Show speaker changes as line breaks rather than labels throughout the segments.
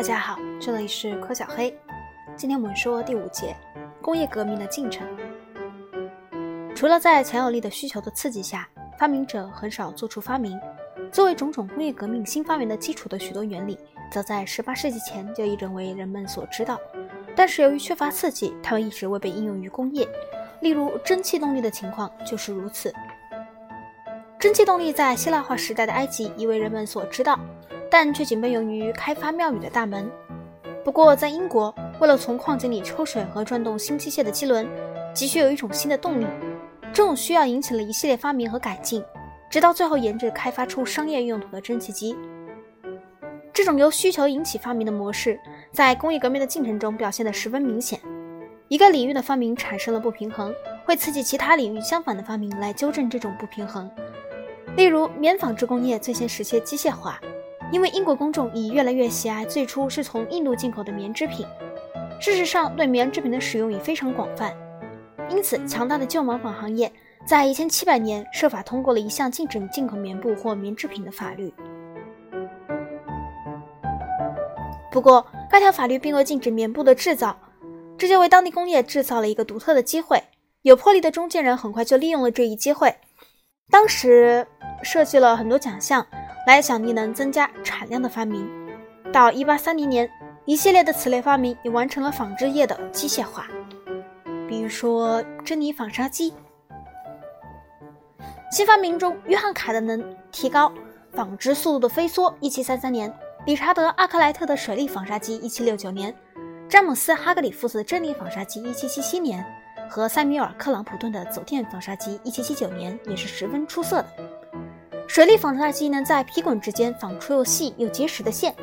大家好，这里是柯小黑。今天我们说第五节工业革命的进程。除了在强有力的需求的刺激下，发明者很少做出发明。作为种种工业革命新发明的基础的许多原理，早在18世纪前就已认为人们所知道，但是由于缺乏刺激，它们一直未被应用于工业。例如，蒸汽动力的情况就是如此。蒸汽动力在希腊化时代的埃及已为人们所知道。但却仅被用于开发庙宇的大门。不过，在英国，为了从矿井里抽水和转动新机械的机轮，急需有一种新的动力。这种需要引起了一系列发明和改进，直到最后研制开发出商业用途的蒸汽机。这种由需求引起发明的模式，在工业革命的进程中表现得十分明显。一个领域的发明产生了不平衡，会刺激其他领域相反的发明来纠正这种不平衡。例如，棉纺织工业最先实现机械化。因为英国公众已越来越喜爱最初是从印度进口的棉织品，事实上，对棉织品的使用已非常广泛。因此，强大的旧毛纺行业在一千七百年设法通过了一项禁止进口棉布或棉制品的法律。不过，该条法律并未禁止棉布的制造，这就为当地工业制造了一个独特的机会。有魄力的中间人很快就利用了这一机会，当时设计了很多奖项。来奖励能增加产量的发明。到一八三零年，一系列的此类发明已完成了纺织业的机械化，比如说珍妮纺纱机。新发明中，约翰卡的能提高纺织速度的飞梭，一七三三年；理查德阿克莱特的水力纺纱机，一七六九年；詹姆斯哈格里夫斯的珍妮纺纱机，一七七七年；和塞缪尔克朗普顿的走电纺纱机，一七七九年，也是十分出色的。水力纺纱机能在皮滚之间纺出又细又结实的线。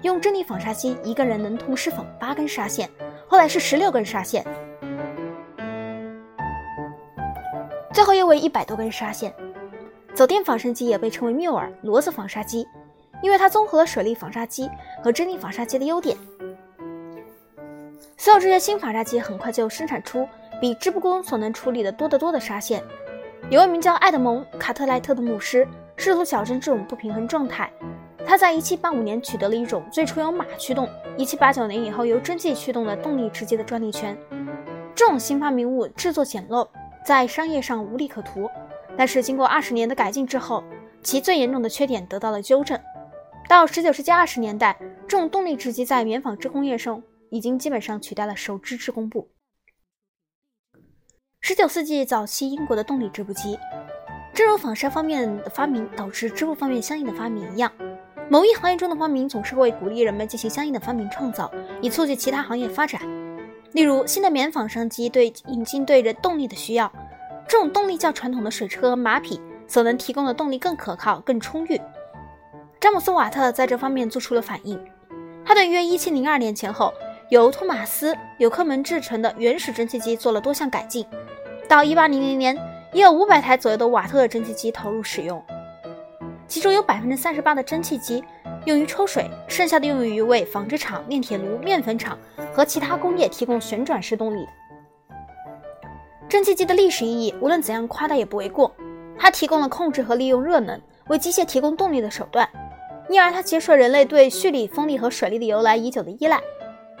用珍妮纺纱机，一个人能同时纺八根纱线，后来是十六根纱线，最后又为一百多根纱线。走电纺纱机也被称为缪尔骡子纺纱机，因为它综合了水力纺纱机和珍妮纺纱机的优点。所有这些新纺纱机很快就生产出比织布工所能处理的多得多的纱线。有位名叫爱德蒙·卡特莱特的牧师。试图矫正这种不平衡状态，他在1785年取得了一种最初由马驱动，1789年以后由蒸汽驱动的动力直接的专利权。这种新发明物制作简陋，在商业上无利可图，但是经过二十年的改进之后，其最严重的缺点得到了纠正。到19世纪20年代，这种动力织机在棉纺织工业上已经基本上取代了手织织工部。19世纪早期英国的动力织布机。正如纺纱方面的发明导致织布方面相应的发明一样，某一行业中的发明总是会鼓励人们进行相应的发明创造，以促进其他行业发展。例如，新的棉纺商机对引进对人动力的需要，这种动力较传统的水车、马匹所能提供的动力更可靠、更充裕。詹姆斯·瓦特在这方面做出了反应，他对约1702年前后由托马斯·纽克门制成的原始蒸汽机做了多项改进。到1800年。也有五百台左右的瓦特蒸汽机投入使用，其中有百分之三十八的蒸汽机用于抽水，剩下的用于为纺织厂、炼铁炉、面粉厂和其他工业提供旋转式动力。蒸汽机的历史意义无论怎样夸大也不为过，它提供了控制和利用热能为机械提供动力的手段，因而它结束了人类对蓄力、风力和水力的由来已久的依赖，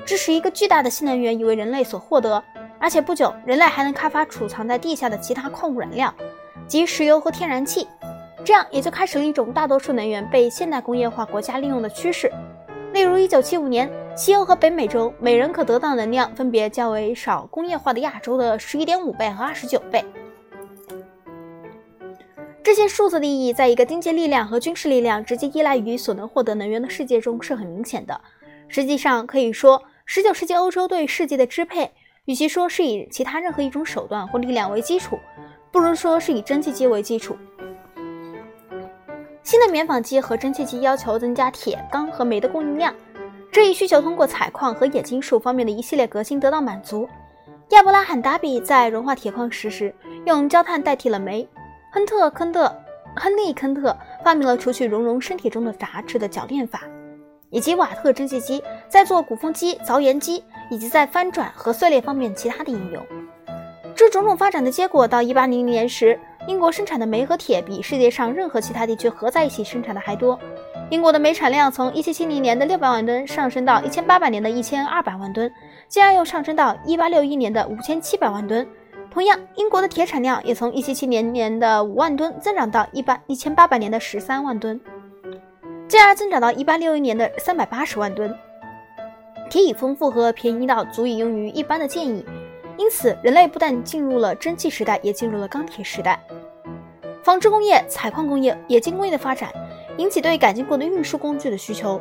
这使一个巨大的新能源已为人类所获得。而且不久，人类还能开发储藏在地下的其他矿物燃料，即石油和天然气，这样也就开始了一种大多数能源被现代工业化国家利用的趋势。例如，1975年，西欧和北美洲每人可得到能量分别较为少工业化的亚洲的11.5倍和29倍。这些数字的意义，在一个经济力量和军事力量直接依赖于所能获得能源的世界中是很明显的。实际上，可以说，19世纪欧洲对世界的支配。与其说是以其他任何一种手段或力量为基础，不如说是以蒸汽机为基础。新的棉纺机和蒸汽机要求增加铁、钢和煤的供应量，这一需求通过采矿和冶金术方面的一系列革新得到满足。亚伯拉罕·达比在融化铁矿石时用焦炭代替了煤。亨特·坑特、亨利·坑特发明了除去熔融生铁中的杂质的铰炼法。以及瓦特蒸汽机在做鼓风机、凿岩机，以及在翻转和碎裂方面其他的应用。这种种发展的结果，到1800年时，英国生产的煤和铁比世界上任何其他地区合在一起生产的还多。英国的煤产量从1770年的600万吨上升到1800年的1200万吨，进而又上升到1861年的5700万吨。同样，英国的铁产量也从1770年的5万吨增长到1 1800年的13万吨，进而增长到1861年的380万吨。铁已丰富和便宜到足以用于一般的建议，因此人类不但进入了蒸汽时代，也进入了钢铁时代。纺织工业、采矿工业、冶金工业的发展。引起对改进过的运输工具的需求，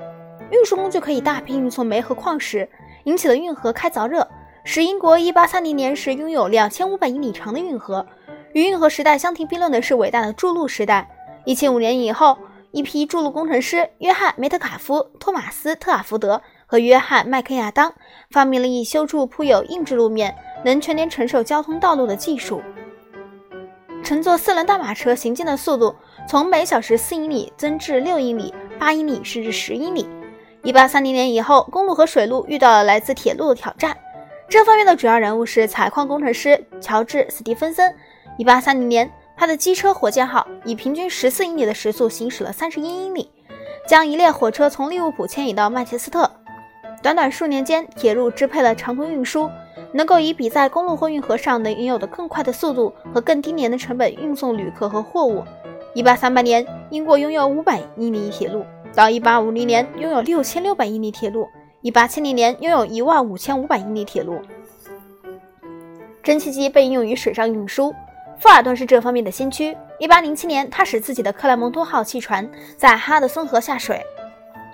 运输工具可以大批运送煤和矿石，引起了运河开凿热，使英国1830年时拥有2500英里长的运河。与运河时代相提并论的是伟大的筑路时代。175年以后，一批筑路工程师约翰·梅特卡夫、托马斯·特尔福德和约翰·麦克亚当发明了以修筑铺有硬质路面、能全年承受交通道路的技术。乘坐四轮大马车行进的速度从每小时四英里增至六英里、八英里甚至十英里。一八三零年以后，公路和水路遇到了来自铁路的挑战。这方面的主要人物是采矿工程师乔治·斯蒂芬森。一八三零年，他的机车“火箭号”以平均十四英里的时速行驶了三十一英里，将一列火车从利物浦迁移到曼彻斯特。短短数年间，铁路支配了长途运输。能够以比在公路或运河上能拥有的更快的速度和更低廉的成本运送旅客和货物。1838年，英国拥有500英里铁路；到1850年，拥有6600英里铁路；1870年，拥有15500英里铁路。蒸汽机被应用于水上运输，富尔顿是这方面的先驱。1807年，他使自己的克莱蒙多号汽船在哈德森河下水。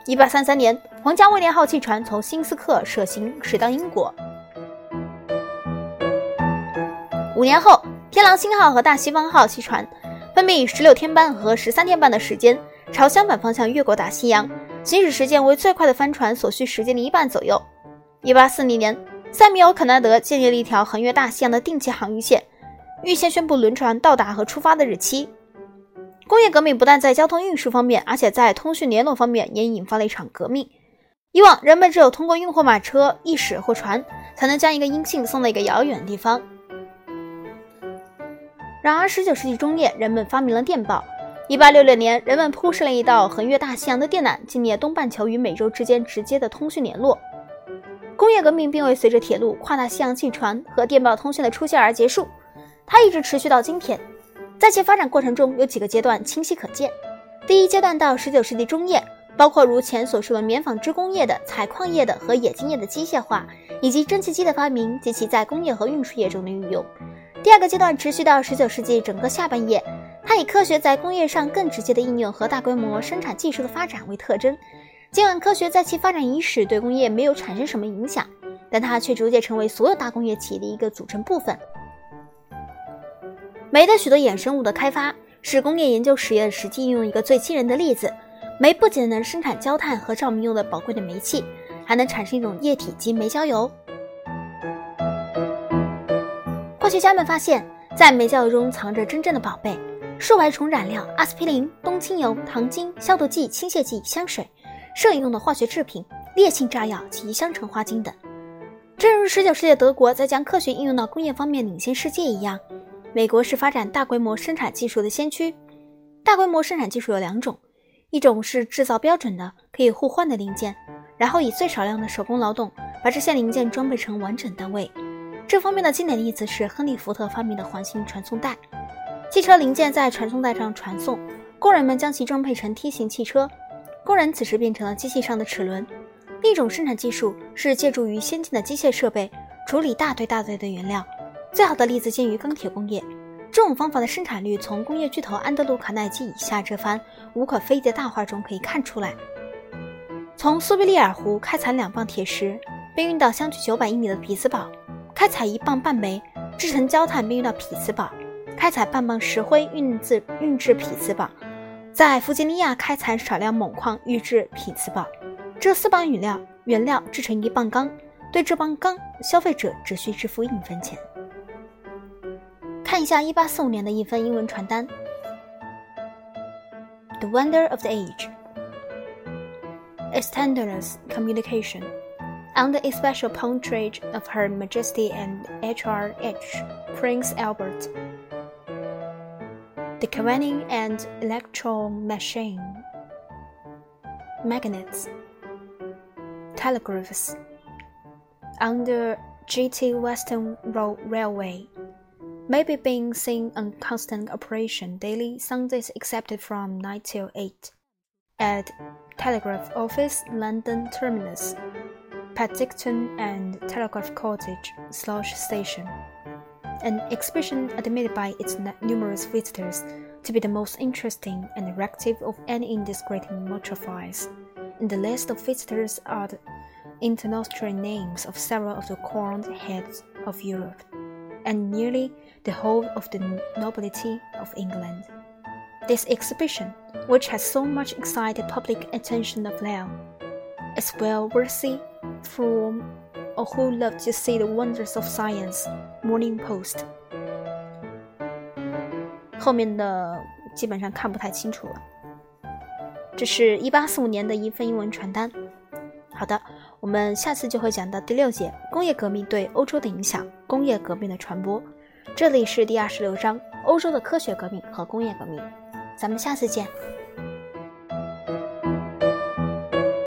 1833年，皇家威廉号汽船从新斯克舍行驶到英国。五年后，天狼星号和大西方号汽船分别以十六天半和十三天半的时间朝相反方向越过大西洋，行驶时间为最快的帆船所需时间的一半左右。一八四零年，塞缪尔·肯纳德建立了一条横越大西洋的定期航运线，预先宣布轮船到达和出发的日期。工业革命不但在交通运输方面，而且在通讯联络方面也引发了一场革命。以往，人们只有通过运货马车、驿使或船，才能将一个音信送到一个遥远的地方。然而，19世纪中叶，人们发明了电报。1866年，人们铺设了一道横越大西洋的电缆，建立东半球与美洲之间直接的通讯联络。工业革命并未随着铁路、跨大西洋汽船和电报通讯的出现而结束，它一直持续到今天。在其发展过程中，有几个阶段清晰可见。第一阶段到19世纪中叶，包括如前所述的棉纺织工业的、采矿业的和冶金业的机械化，以及蒸汽机的发明及其在工业和运输业中的运用。第二个阶段持续到十九世纪整个下半叶，它以科学在工业上更直接的应用和大规模生产技术的发展为特征。尽管科学在其发展伊始对工业没有产生什么影响，但它却逐渐成为所有大工业企业的一个组成部分。煤的许多衍生物的开发是工业研究实验实际应用一个最惊人的例子。煤不仅能生产焦炭和照明用的宝贵的煤气，还能产生一种液体及煤焦油。科学家们发现，在煤焦油中藏着真正的宝贝：数百种染料、阿司匹林、冬青油、糖精、消毒剂、清洁剂、香水、摄影用的化学制品、烈性炸药及香橙花精等。正如19世纪德国在将科学应用到工业方面领先世界一样，美国是发展大规模生产技术的先驱。大规模生产技术有两种：一种是制造标准的、可以互换的零件，然后以最少量的手工劳动把这些零件装备成完整单位。这方面的经典例子是亨利·福特发明的环形传送带，汽车零件在传送带上传送，工人们将其装配成梯形汽车，工人此时变成了机器上的齿轮。另一种生产技术是借助于先进的机械设备处理大堆大堆的原料，最好的例子见于钢铁工业。这种方法的生产率从工业巨头安德鲁·卡耐基以下这番无可非议的大话中可以看出来。从苏必利尔湖开采两磅铁石，并运到相距九百英里的匹兹堡。开采一磅半煤，制成焦炭，并运到匹兹堡；开采半磅石灰，运至运至匹兹堡；在弗吉尼亚开采少量锰矿，运至匹兹堡。这四磅原料原料制成一磅钢，对这磅钢，消费者只需支付一分钱。看一下1845年的一份英文传单：The Wonder of the Age, Extendless Communication。under especial patronage of Her Majesty and H.R.H. Prince Albert. The Convening and Electro Machine. magnets, telegraphs. Under GT Western Road Railway, maybe being seen on constant operation daily, Sundays excepted from 9 till 8. At Telegraph Office, London Terminus, Paddington and Telegraph Cottage, Slough Station. An exhibition admitted by its numerous visitors to be the most interesting and attractive of any in this great metropolis. In the list of visitors are the international names of several of the crowned heads of Europe, and nearly the whole of the nobility of England. This exhibition, which has so much excited public attention of late, is well worthy from all who love to see the wonders of science. Morning Post。后面的基本上看不太清楚了。这是一八四五年的一份英文传单。好的，我们下次就会讲到第六节工业革命对欧洲的影响， 工业革命的传播。这里是第二十六章欧洲的科学革命和工业革命。咱们下次见。